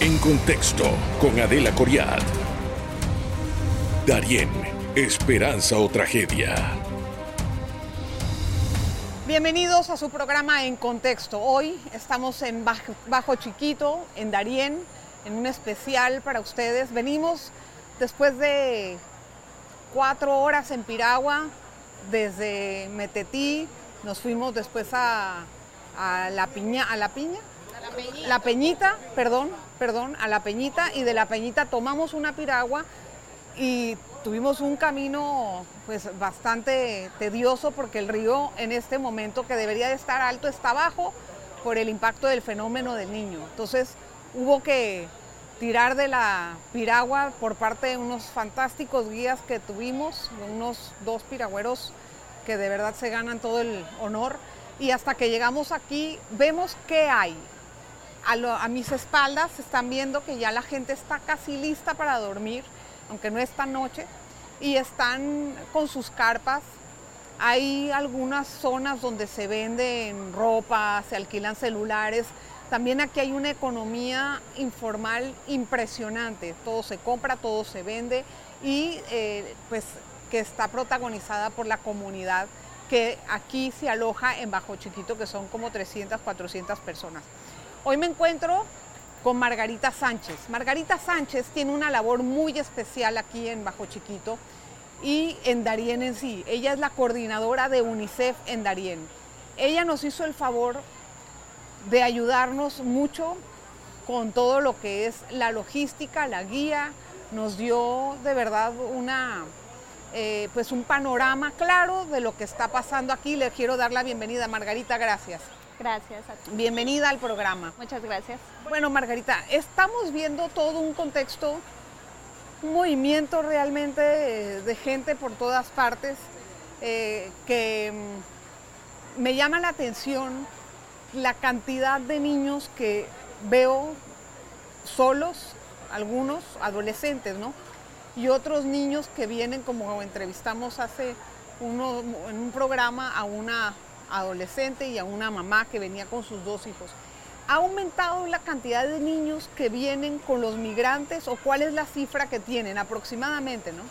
En contexto con Adela Coriad. Darien, esperanza o tragedia. Bienvenidos a su programa En Contexto. Hoy estamos en Bajo, Bajo Chiquito, en Darién, en un especial para ustedes. Venimos después de cuatro horas en Piragua, desde Metetí, nos fuimos después a, a la piña, a la piña, La Peñita. la Peñita, perdón, perdón, a la Peñita y de la Peñita tomamos una piragua y tuvimos un camino pues bastante tedioso porque el río en este momento que debería de estar alto está bajo por el impacto del fenómeno del niño. Entonces hubo que tirar de la piragua por parte de unos fantásticos guías que tuvimos, unos dos piragüeros que de verdad se ganan todo el honor. Y hasta que llegamos aquí vemos qué hay. A, mis espaldas están viendo que ya la gente está casi lista para dormir, aunque no es tan noche, y están con sus carpas. Hay algunas zonas donde se venden ropa, se alquilan celulares. También aquí hay una economía informal impresionante. Todo se compra, todo se vende y eh, pues que está protagonizada por la comunidad que aquí se aloja en Bajo Chiquito, que son como 300, 400 personas. Hoy me encuentro con Margarita Sánchez. Margarita Sánchez tiene una labor muy especial aquí en Bajo Chiquito y en Darien en sí. Ella es la coordinadora de UNICEF en Darien. Ella nos hizo el favor de ayudarnos mucho con todo lo que es la logística, la guía, nos dio de verdad una, eh, pues un panorama claro de lo que está pasando aquí. Le quiero dar la bienvenida, Margarita, gracias. Gracias a ti. Bienvenida al programa. Muchas gracias. Bueno, Margarita, estamos viendo todo un contexto, un movimiento realmente eh, de gente por todas partes eh, que mm, me llama la atención la cantidad de niños que veo solos, algunos adolescentes, ¿no? Y otros niños que vienen, como entrevistamos hace uno, en un programa a una adolescente y a una mamá que venía con sus dos hijos. ¿Ha aumentado la cantidad de niños que vienen con los migrantes o cuál es la cifra que tienen aproximadamente, no?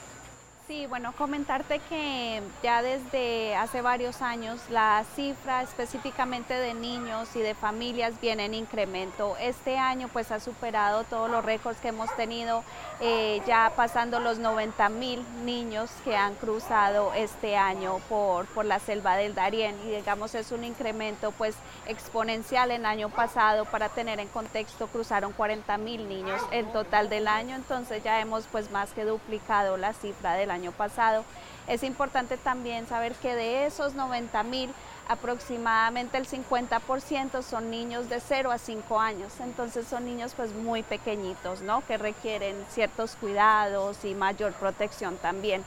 Sí, bueno, comentarte que ya desde hace varios años la cifra específicamente de niños y de familias viene en incremento. Este año pues ha superado todos los récords que hemos tenido, eh, ya pasando los 90 mil niños que han cruzado este año por, por la selva del Darién y digamos es un incremento pues exponencial. El año pasado, para tener en contexto, cruzaron 40 mil niños en total del año, entonces ya hemos pues más que duplicado la cifra del año pasado. Es importante también saber que de esos 90 mil, aproximadamente el 50% son niños de 0 a 5 años, entonces son niños pues muy pequeñitos, ¿no? Que requieren ciertos cuidados y mayor protección también.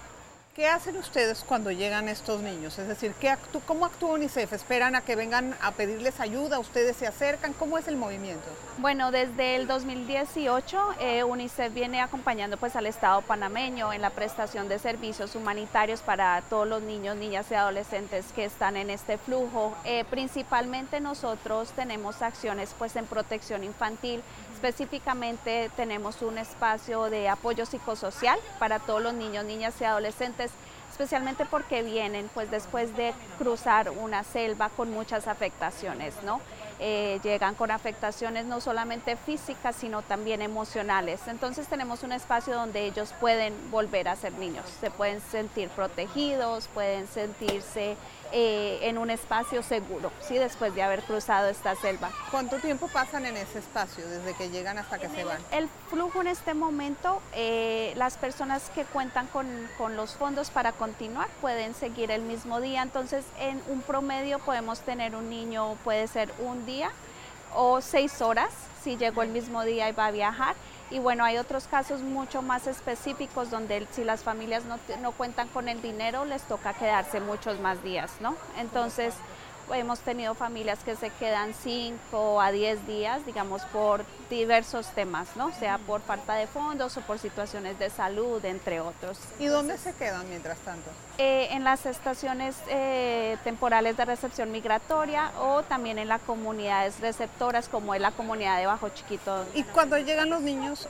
¿Qué hacen ustedes cuando llegan estos niños? Es decir, ¿qué actú- ¿cómo actúa UNICEF? ¿Esperan a que vengan a pedirles ayuda? ¿Ustedes se acercan? ¿Cómo es el movimiento? Bueno, desde el 2018 eh, UNICEF viene acompañando pues al Estado panameño en la prestación de servicios humanitarios para todos los niños, niñas y adolescentes que están en este flujo. Eh, principalmente nosotros tenemos acciones pues en protección infantil, específicamente tenemos un espacio de apoyo psicosocial para todos los niños, niñas y adolescentes especialmente porque vienen pues después de cruzar una selva con muchas afectaciones, ¿no? Eh, llegan con afectaciones no solamente físicas, sino también emocionales. Entonces tenemos un espacio donde ellos pueden volver a ser niños, se pueden sentir protegidos, pueden sentirse eh, en un espacio seguro, ¿sí? después de haber cruzado esta selva. ¿Cuánto tiempo pasan en ese espacio desde que llegan hasta que se van? El flujo en este momento, eh, las personas que cuentan con, con los fondos para continuar pueden seguir el mismo día, entonces en un promedio podemos tener un niño, puede ser un día o seis horas, si llegó el mismo día y va a viajar. Y bueno, hay otros casos mucho más específicos donde si las familias no, no cuentan con el dinero, les toca quedarse muchos más días, ¿no? Entonces, hemos tenido familias que se quedan 5 a 10 días, digamos, por diversos temas, ¿no? Sea por falta de fondos o por situaciones de salud, entre otros. ¿Y dónde se quedan mientras tanto? Eh, en las estaciones eh, temporales de recepción migratoria o también en las comunidades receptoras como es la comunidad de Bajo Chiquito. Y cuando llegan los niños,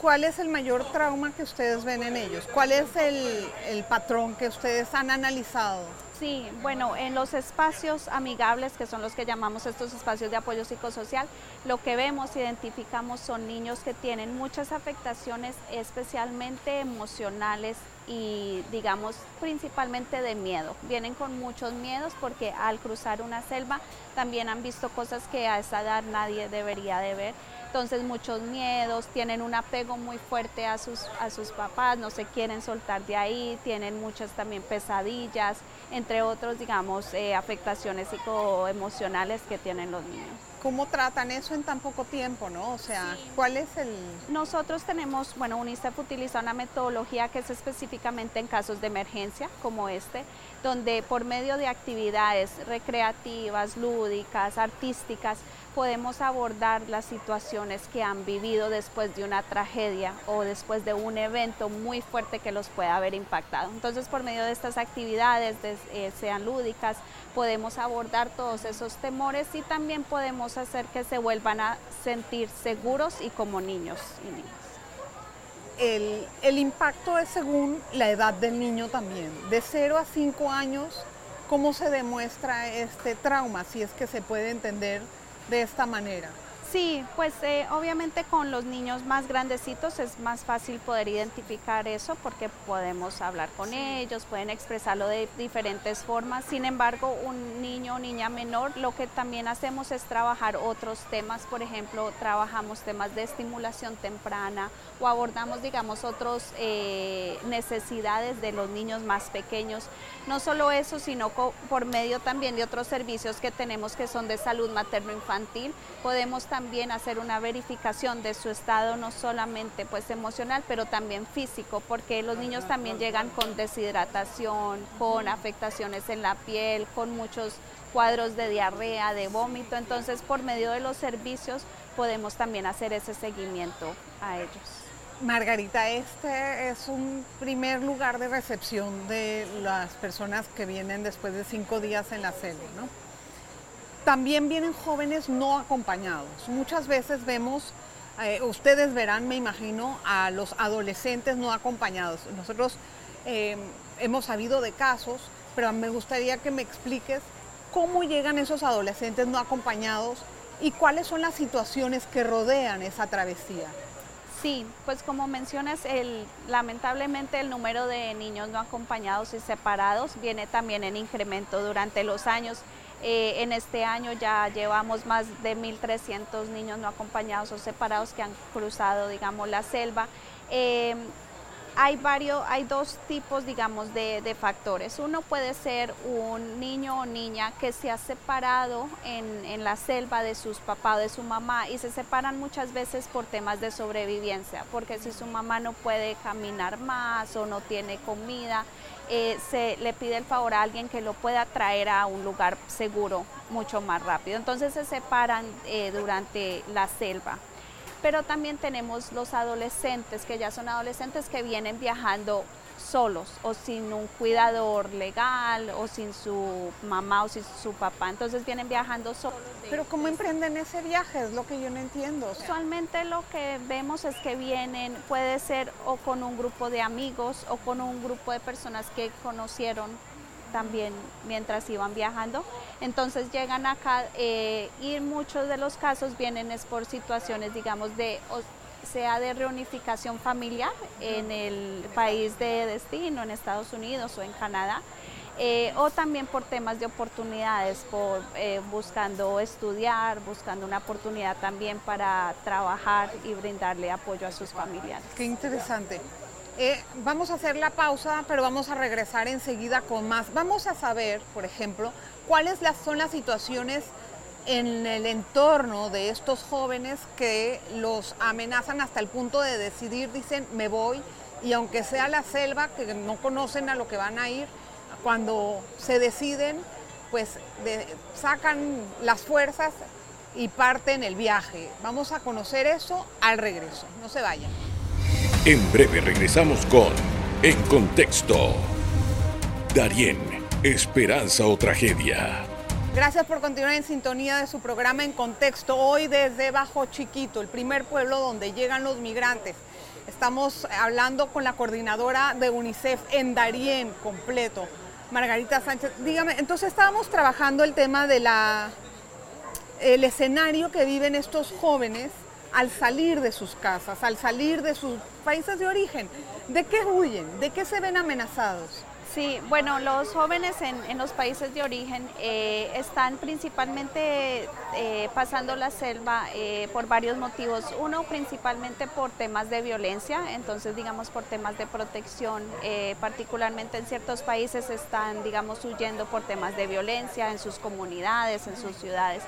¿cuál es el mayor trauma que ustedes ven en ellos? ¿Cuál es el, el patrón que ustedes han analizado? Sí, bueno, en los espacios amigables, que son los que llamamos estos espacios de apoyo psicosocial, lo que vemos, identificamos son niños que tienen muchas afectaciones, especialmente emocionales y digamos principalmente de miedo. Vienen con muchos miedos porque al cruzar una selva también han visto cosas que a esa edad nadie debería de ver entonces muchos miedos, tienen un apego muy fuerte a sus, a sus papás, no se quieren soltar de ahí, tienen muchas también pesadillas, entre otros, digamos, eh, afectaciones psicoemocionales que tienen los niños. ¿Cómo tratan eso en tan poco tiempo, no? O sea, ¿cuál es el...? Nosotros tenemos, bueno, UNICEF utiliza una metodología que es específicamente en casos de emergencia, como este, donde por medio de actividades recreativas, lúdicas, artísticas, podemos abordar las situaciones que han vivido después de una tragedia o después de un evento muy fuerte que los pueda haber impactado. Entonces, por medio de estas actividades, eh, sean lúdicas, podemos abordar todos esos temores y también podemos hacer que se vuelvan a sentir seguros y como niños y niñas. El, el impacto es según la edad del niño también. De 0 a 5 años, ¿cómo se demuestra este trauma? Si es que se puede entender de esta manera? Sí, pues eh, obviamente con los niños más grandecitos es más fácil poder identificar eso porque podemos hablar con ellos, pueden expresarlo de diferentes formas. Sin embargo, un niño o niña menor, lo que también hacemos es trabajar otros temas, por ejemplo, trabajamos temas de estimulación temprana o abordamos, digamos, otras eh, necesidades de los niños más pequeños. No solo eso, sino por medio también de otros servicios que tenemos que son de salud materno-infantil, podemos también también hacer una verificación de su estado no solamente pues emocional, pero también físico, porque los niños también llegan con deshidratación, con afectaciones en la piel, con muchos cuadros de diarrea, de vómito, entonces por medio de los servicios podemos también hacer ese seguimiento a ellos. Margarita, este es un primer lugar de recepción de las personas que vienen después de cinco días en la sede, ¿no? También vienen jóvenes no acompañados. Muchas veces vemos, eh, ustedes verán, me imagino, a los adolescentes no acompañados. Nosotros eh, hemos sabido de casos, pero me gustaría que me expliques cómo llegan esos adolescentes no acompañados y cuáles son las situaciones que rodean esa travesía. Sí, pues como mencionas, lamentablemente el número de niños no acompañados y separados viene también en incremento durante los años. Eh, en este año ya llevamos más de 1.300 niños no acompañados o separados que han cruzado, digamos, la selva. Eh, hay varios, hay dos tipos, digamos, de, factores. Uno puede ser un niño o niña que se ha separado en, la selva de sus papás de su mamá y se separan muchas veces por temas de sobrevivencia, porque si su mamá no puede caminar más o no tiene comida, eh, se le pide el favor a alguien que lo pueda traer a un lugar seguro mucho más rápido. Entonces se separan eh, durante la selva pero también tenemos los adolescentes, que ya son adolescentes que vienen viajando solos o sin un cuidador legal o sin su mamá o sin su papá, entonces vienen viajando solos. Pero ¿cómo emprenden ese viaje? Es lo que yo no entiendo. Usualmente lo que vemos es que vienen, puede ser o con un grupo de amigos o con un grupo de personas que conocieron también mientras iban viajando. Entonces llegan acá eh, y muchos de los casos vienen es por situaciones, digamos, de sea de reunificación familiar en el país de destino, en Estados Unidos o en Canadá, eh, o también por temas de oportunidades, por eh, buscando estudiar, buscando una oportunidad también para trabajar y brindarle apoyo a sus familiares. Qué interesante. Eh, vamos a hacer la pausa, pero vamos a regresar enseguida con más. Vamos a saber, por ejemplo, cuáles son las situaciones en el entorno de estos jóvenes que los amenazan hasta el punto de decidir, dicen, me voy, y aunque sea la selva, que no conocen a lo que van a ir, cuando se deciden, pues sacan las fuerzas y parten el viaje. Vamos a conocer eso al regreso. No se vayan. En breve regresamos con En Contexto. Darien, Esperanza o Tragedia. Gracias por continuar en sintonía de su programa En Contexto. Hoy desde Bajo Chiquito, el primer pueblo donde llegan los migrantes. Estamos hablando con la coordinadora de UNICEF en Darien completo, Margarita Sánchez. Dígame, entonces estábamos trabajando el tema de la el escenario que viven estos jóvenes al salir de sus casas, al salir de sus países de origen. ¿De qué huyen? ¿De qué se ven amenazados? Sí, bueno, los jóvenes en, los países de origen eh, están principalmente eh, pasando la selva eh, por varios motivos. Uno, principalmente por temas de violencia, entonces, digamos, por temas de protección, particularmente en ciertos países están, digamos, huyendo por temas de violencia en sus comunidades, en sus ciudades.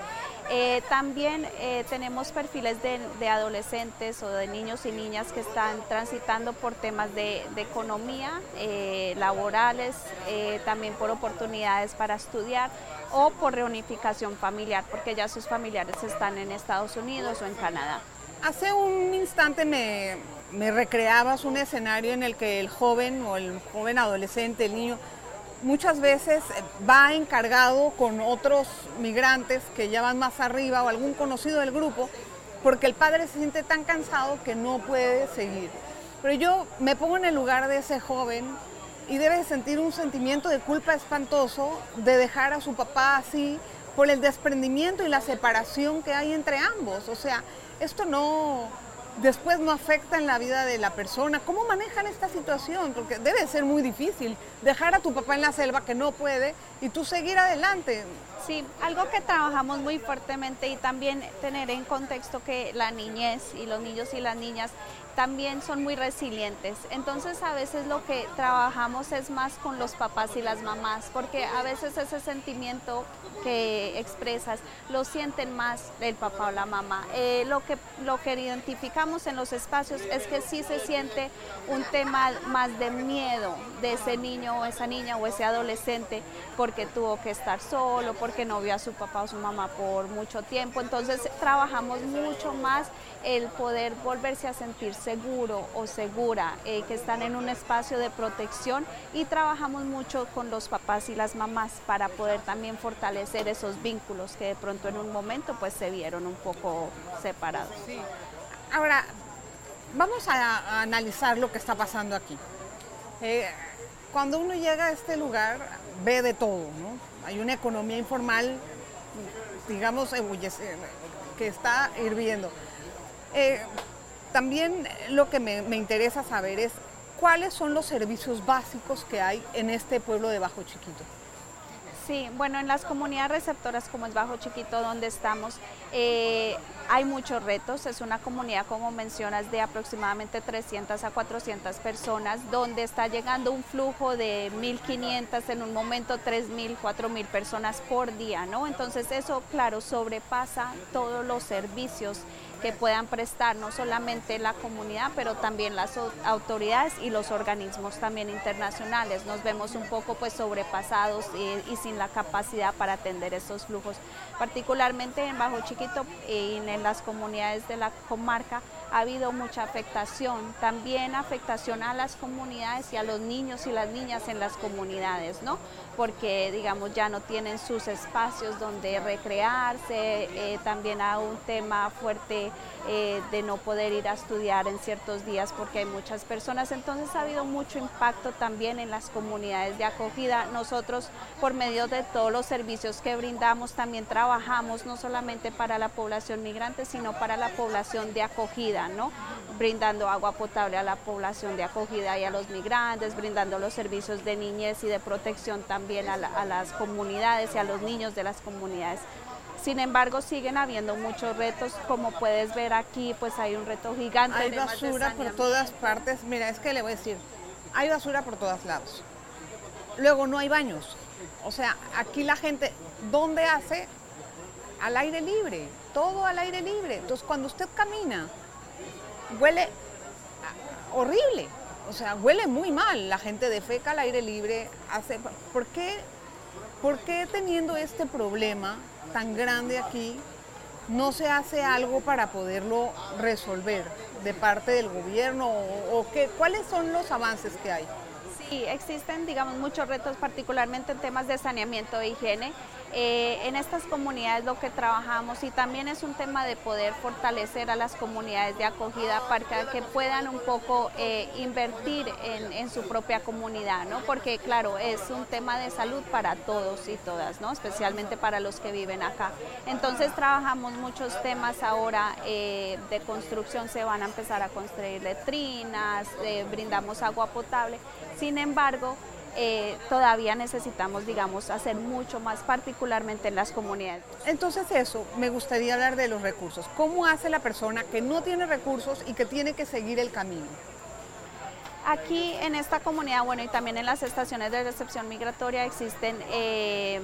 Eh, también eh, tenemos perfiles de, adolescentes o de niños y niñas que están transitando por temas de, economía, eh, laborales, también por oportunidades para estudiar o por reunificación familiar, porque ya sus familiares están en Estados Unidos o en Canadá. Hace un instante me, me recreabas un escenario en el que el joven o el joven adolescente, el niño, muchas veces va encargado con otros migrantes que ya van más arriba o algún conocido del grupo, porque el padre se siente tan cansado que no puede seguir. Pero yo me pongo en el lugar de ese joven y debe sentir un sentimiento de culpa espantoso de dejar a su papá así por el desprendimiento y la separación que hay entre ambos. O sea, esto no, después no afecta en la vida de la persona. ¿Cómo manejan esta situación? Porque debe ser muy difícil dejar a tu papá en la selva que no puede y tú seguir adelante. Sí, algo que trabajamos muy fuertemente y también tener en contexto que la niñez y los niños y las niñas también son muy resilientes. Entonces a veces lo que trabajamos es más con los papás y las mamás, porque a veces ese sentimiento que expresas lo sienten más el papá o la mamá. Eh, lo, que, lo que identificamos en los espacios es que sí se siente un tema más de miedo de ese niño o esa niña o ese adolescente porque tuvo que estar solo, porque no vio a su papá o su mamá por mucho tiempo. Entonces trabajamos mucho más el poder volverse a sentir seguro o segura, eh, que están en un espacio de protección y trabajamos mucho con los papás y las mamás para poder también fortalecer esos vínculos que de pronto en un momento pues se vieron un poco separados. Ahora, vamos a, analizar lo que está pasando aquí. Eh, cuando uno llega a este lugar, ve de todo, ¿no? Hay una economía informal, digamos, que está hirviendo. Eh, también lo que me, interesa saber es cuáles son los servicios básicos que hay en este pueblo de Bajo Chiquito. Sí, bueno, en las comunidades receptoras como es Bajo Chiquito, donde estamos, eh, hay muchos retos. Es una comunidad, como mencionas, de aproximadamente 300 a 400 personas, donde está llegando un flujo de 1.500, en un momento 3.000, 4.000 personas por día, ¿no? Entonces eso, claro, sobrepasa todos los servicios que puedan prestar no solamente la comunidad, pero también las autoridades y los organismos también internacionales. Nos vemos un poco pues sobrepasados y, sin la capacidad para atender esos flujos, particularmente en Bajo Chiquito y en las comunidades de la comarca ha habido mucha afectación, también afectación a las comunidades y a los niños y las niñas en las comunidades, ¿no? Porque, digamos, ya no tienen sus espacios donde recrearse, eh, también hay un tema fuerte eh, de no poder ir a estudiar en ciertos días porque hay muchas personas, entonces ha habido mucho impacto también en las comunidades de acogida. Nosotros, por medio de todos los servicios que brindamos, también trabajamos no solamente para la población migrante, sino para la población de acogida brindando agua potable a la población de acogida y a los migrantes, brindando los servicios de niñez y de protección también a, las comunidades y a los niños de las comunidades. Sin embargo, siguen habiendo muchos retos, como puedes ver aquí, pues hay un reto gigante. Hay basura por todas partes. Mira, es que le voy a decir, hay basura por todos lados. Luego no hay baños. O sea, aquí la gente, ¿dónde hace? Al aire libre, todo al aire libre. Entonces, cuando usted camina huele horrible, o sea, huele muy mal. La gente defeca al aire libre. Hace, ¿Por qué ¿Por qué teniendo este problema tan grande aquí no se hace algo para poderlo resolver de parte del gobierno o, qué, cuáles son los avances que hay? Sí, existen, digamos, muchos retos, particularmente en temas de saneamiento e higiene. Eh, en estas comunidades lo que trabajamos y también es un tema de poder fortalecer a las comunidades de acogida para que puedan un poco eh, invertir en, su propia comunidad, ¿no? Porque claro, es un tema de salud para todos y todas, ¿no? Especialmente para los que viven acá. Entonces trabajamos muchos temas ahora eh, de construcción, se van a empezar a construir letrinas, brindamos agua potable. Sin embargo, eh, todavía necesitamos, digamos, hacer mucho más, particularmente en las comunidades. Entonces eso, me gustaría hablar de los recursos. ¿Cómo hace la persona que no tiene recursos y que tiene que seguir el camino? Aquí en esta comunidad, bueno, y también en las estaciones de recepción migratoria existen eh,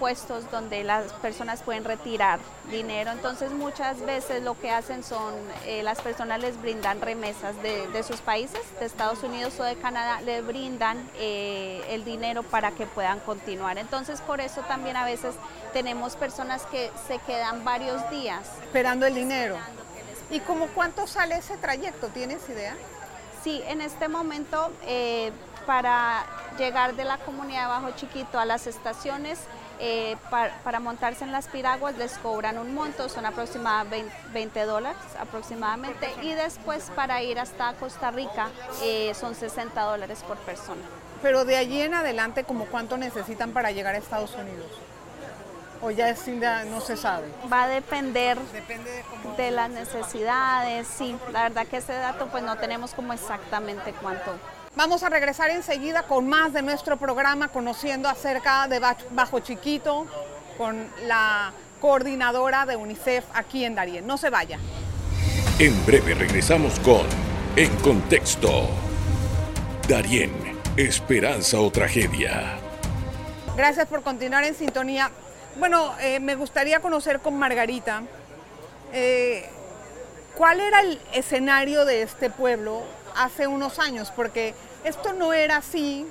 puestos donde las personas pueden retirar dinero. Entonces muchas veces lo que hacen son, eh, las personas les brindan remesas de, sus países, de Estados Unidos o de Canadá, les brindan eh, el dinero para que puedan continuar. Entonces por eso también a veces tenemos personas que se quedan varios días. Esperando el dinero. ¿Y como cuánto sale ese trayecto? ¿Tienes idea? Sí, en este momento eh, para llegar de la comunidad de Bajo Chiquito a las estaciones, eh, para, montarse en las piraguas les cobran un monto, son aproximadamente 20 dólares aproximadamente, y después para ir hasta Costa Rica eh, son 60 dólares por persona. Pero de allí en adelante, ¿como cuánto necesitan para llegar a Estados Unidos? O ya es, no se sabe? Va a depender de, las necesidades, sí, la verdad que ese dato pues no tenemos como exactamente cuánto. Vamos a regresar enseguida con más de nuestro programa, conociendo acerca de Bajo Chiquito con la coordinadora de UNICEF aquí en Darien. No se vaya. En breve regresamos con En Contexto. Darien, esperanza o tragedia. Gracias por continuar en sintonía. Bueno, eh, me gustaría conocer con Margarita eh, cuál era el escenario de este pueblo hace unos años, porque esto no era así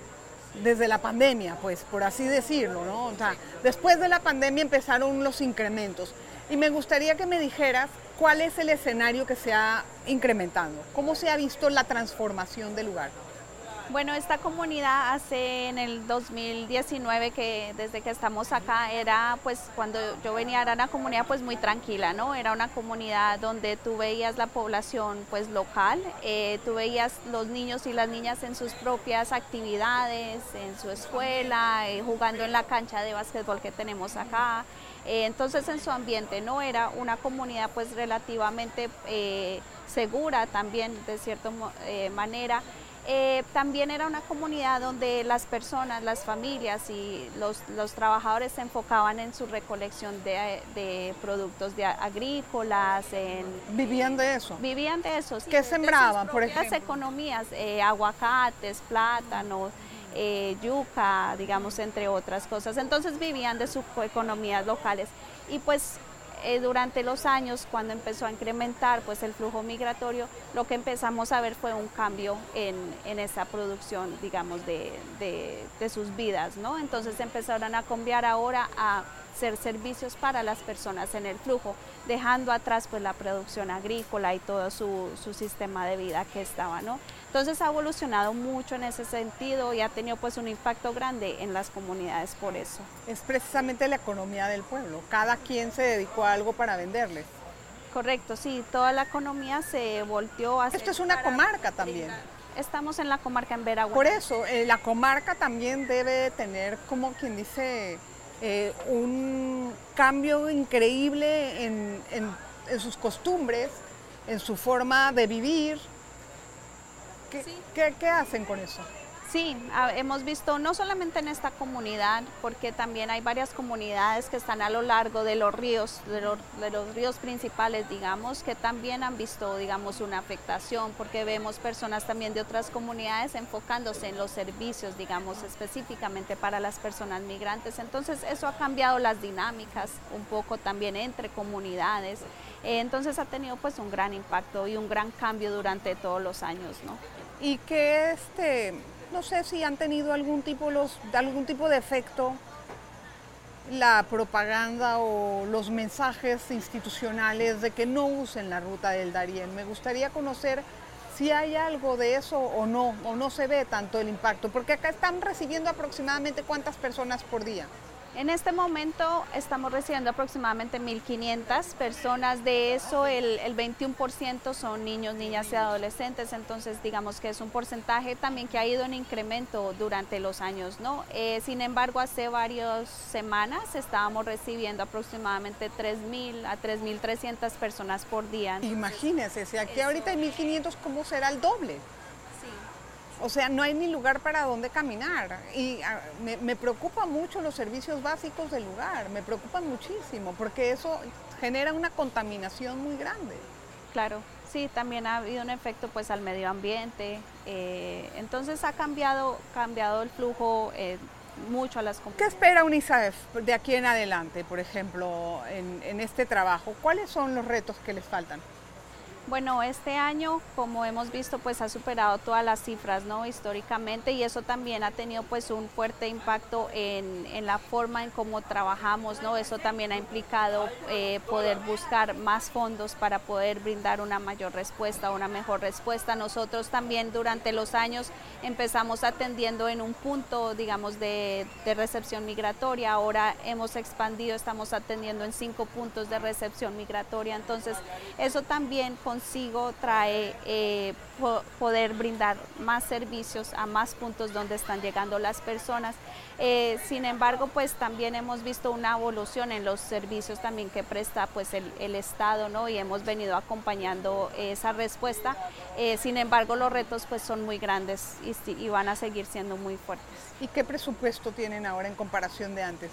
desde la pandemia, pues por así decirlo, ¿no? O sea, después de la pandemia empezaron los incrementos. Y me gustaría que me dijeras cuál es el escenario que se ha incrementado, cómo se ha visto la transformación del lugar. Bueno, esta comunidad hace en el 2019 que desde que estamos acá era pues cuando yo venía era una comunidad pues muy tranquila, ¿no? Era una comunidad donde tú veías la población pues local, eh, tú veías los niños y las niñas en sus propias actividades, en su escuela, eh, jugando en la cancha de básquetbol que tenemos acá. Eh, entonces en su ambiente no era una comunidad pues relativamente segura también de cierta manera. Eh, también era una comunidad donde las personas, las familias y los, trabajadores se enfocaban en su recolección de, productos de agrícolas. En, ¿Vivían de eso? Vivían de eso. ¿Qué sembraban, por ejemplo? Las economías, eh, aguacates, plátanos. Eh, yuca, digamos, entre otras cosas. Entonces vivían de sus economías locales. Y pues eh, durante los años, cuando empezó a incrementar pues, el flujo migratorio, lo que empezamos a ver fue un cambio en, esa producción, digamos, de, de, sus vidas, ¿no? Entonces empezaron a cambiar ahora a ser servicios para las personas en el flujo, dejando atrás pues la producción agrícola y todo su, su sistema de vida que estaba, ¿no? Entonces ha evolucionado mucho en ese sentido y ha tenido pues un impacto grande en las comunidades por eso. Es precisamente la economía del pueblo, cada quien se dedicó a algo para venderles. Correcto, sí, toda la economía se volteó a... Esto es una comarca también. Estamos en la comarca en Veragua. Por eso, eh, la comarca también debe tener, como quien dice, eh, un cambio increíble en, sus costumbres, en su forma de vivir. qué hacen con eso? Sí, hemos visto no solamente en esta comunidad, porque también hay varias comunidades que están a lo largo de los ríos, de los, ríos principales, digamos, que también han visto, digamos, una afectación, porque vemos personas también de otras comunidades enfocándose en los servicios, digamos, específicamente para las personas migrantes. Entonces, eso ha cambiado las dinámicas un poco también entre comunidades. Eh, entonces, ha tenido pues un gran impacto y un gran cambio durante todos los años, ¿no? Y que este no sé si han tenido algún tipo, los, algún tipo de efecto la propaganda o los mensajes institucionales de que no usen la ruta del Darién. Me gustaría conocer si hay algo de eso o no, o no se ve tanto el impacto, porque acá están recibiendo aproximadamente cuántas personas por día. En este momento estamos recibiendo aproximadamente 1.500 personas, de eso el, 21% son niños, niñas y adolescentes, entonces digamos que es un porcentaje también que ha ido en incremento durante los años, ¿no? Eh, sin embargo, hace varias semanas estábamos recibiendo aproximadamente 3.000 a 3.300 personas por día. Imagínense, si aquí ahorita hay 1.500, ¿cómo será el doble? O sea, no hay ni lugar para dónde caminar. Y ah, me, preocupa mucho los servicios básicos del lugar, me preocupan muchísimo, porque eso genera una contaminación muy grande. Claro, sí, también ha habido un efecto pues al medio ambiente. Eh, entonces ha cambiado, cambiado el flujo eh, mucho a las ¿Qué espera UNICEF de aquí en adelante, por ejemplo, en este trabajo? ¿Cuáles son los retos que les faltan? Bueno, este año, como hemos visto, pues ha superado todas las cifras, ¿no? Históricamente y eso también ha tenido pues un fuerte impacto en, la forma en cómo trabajamos, ¿no? Eso también ha implicado eh, poder buscar más fondos para poder brindar una mayor respuesta, una mejor respuesta. Nosotros también durante los años empezamos atendiendo en un punto, digamos, de, de recepción migratoria. Ahora hemos expandido, estamos atendiendo en cinco puntos de recepción migratoria. Entonces, eso también consigo trae eh, poder brindar más servicios a más puntos donde están llegando las personas. Eh, sin embargo, pues también hemos visto una evolución en los servicios también que presta pues el, Estado, ¿no? Y hemos venido acompañando esa respuesta. Eh, sin embargo, los retos pues son muy grandes y, y van a seguir siendo muy fuertes. ¿Y qué presupuesto tienen ahora en comparación de antes?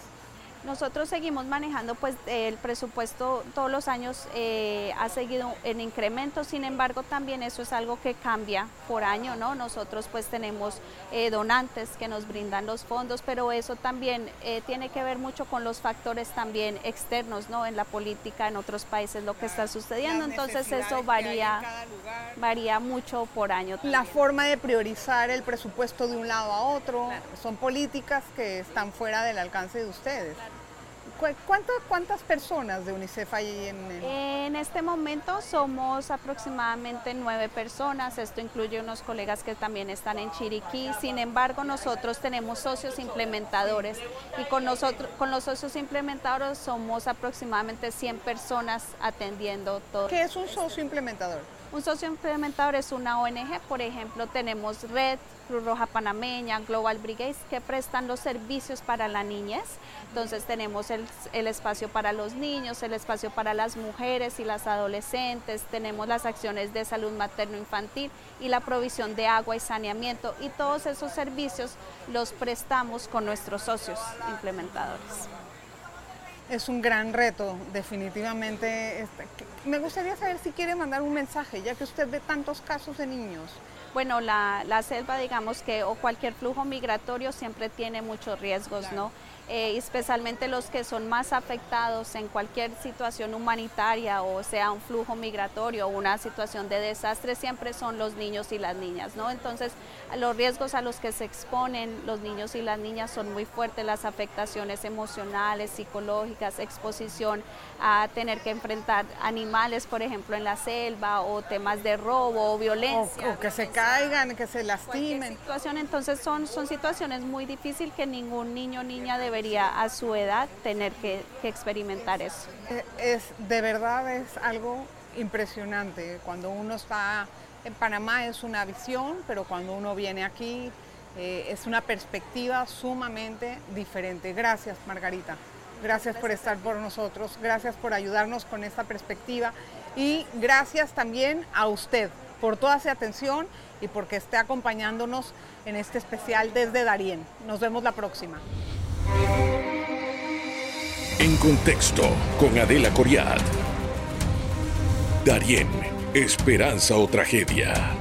Nosotros seguimos manejando pues el presupuesto todos los años eh, ha seguido en incremento, sin embargo también eso es algo que cambia por año, ¿no? Nosotros pues tenemos eh, donantes que nos brindan los fondos, pero eso también eh, tiene que ver mucho con los factores también externos, ¿no? En la política en otros países lo que está sucediendo, entonces eso varía, varía mucho por año. La forma de priorizar el presupuesto de un lado a otro son políticas que están fuera del alcance de ustedes. ¿Cuántas, ¿Cuántas personas de UNICEF hay en, en... En este momento somos aproximadamente nueve personas, esto incluye unos colegas que también están en Chiriquí, sin embargo nosotros tenemos socios implementadores y con, nosotros, con los socios implementadores somos aproximadamente 100 personas atendiendo todo. ¿Qué es un socio implementador? Un socio implementador es una ONG, por ejemplo, tenemos Red, Cruz Roja Panameña, Global Brigades, que prestan los servicios para la niñez. Entonces tenemos el, espacio para los niños, el espacio para las mujeres y las adolescentes, tenemos las acciones de salud materno-infantil y la provisión de agua y saneamiento. Y todos esos servicios los prestamos con nuestros socios implementadores es un gran reto, definitivamente. Este, me gustaría saber si quiere mandar un mensaje, ya que usted ve tantos casos de niños. Bueno, la, la selva, digamos que, o cualquier flujo migratorio siempre tiene muchos riesgos, ¿no? Eh, especialmente los que son más afectados en cualquier situación humanitaria o sea un flujo migratorio o una situación de desastre, siempre son los niños y las niñas, ¿no? Entonces, los riesgos a los que se exponen los niños y las niñas son muy fuertes, las afectaciones emocionales, psicológicas, exposición a tener que enfrentar animales, por ejemplo, en la selva o temas de robo o violencia. O, que se caigan, que se lastimen. Situación, entonces son, son situaciones muy difíciles que ningún niño o niña debe a su edad tener que, experimentar eso. Eh, es, de verdad es algo impresionante. Cuando uno está en Panamá es una visión, pero cuando uno viene aquí eh, es una perspectiva sumamente diferente. Gracias, Margarita. Gracias por estar por nosotros, gracias por ayudarnos con esta perspectiva y gracias también a usted por toda su atención y porque esté acompañándonos en este especial desde Darien. Nos vemos la próxima. En contexto con Adela Coriat. Darien, esperanza o tragedia.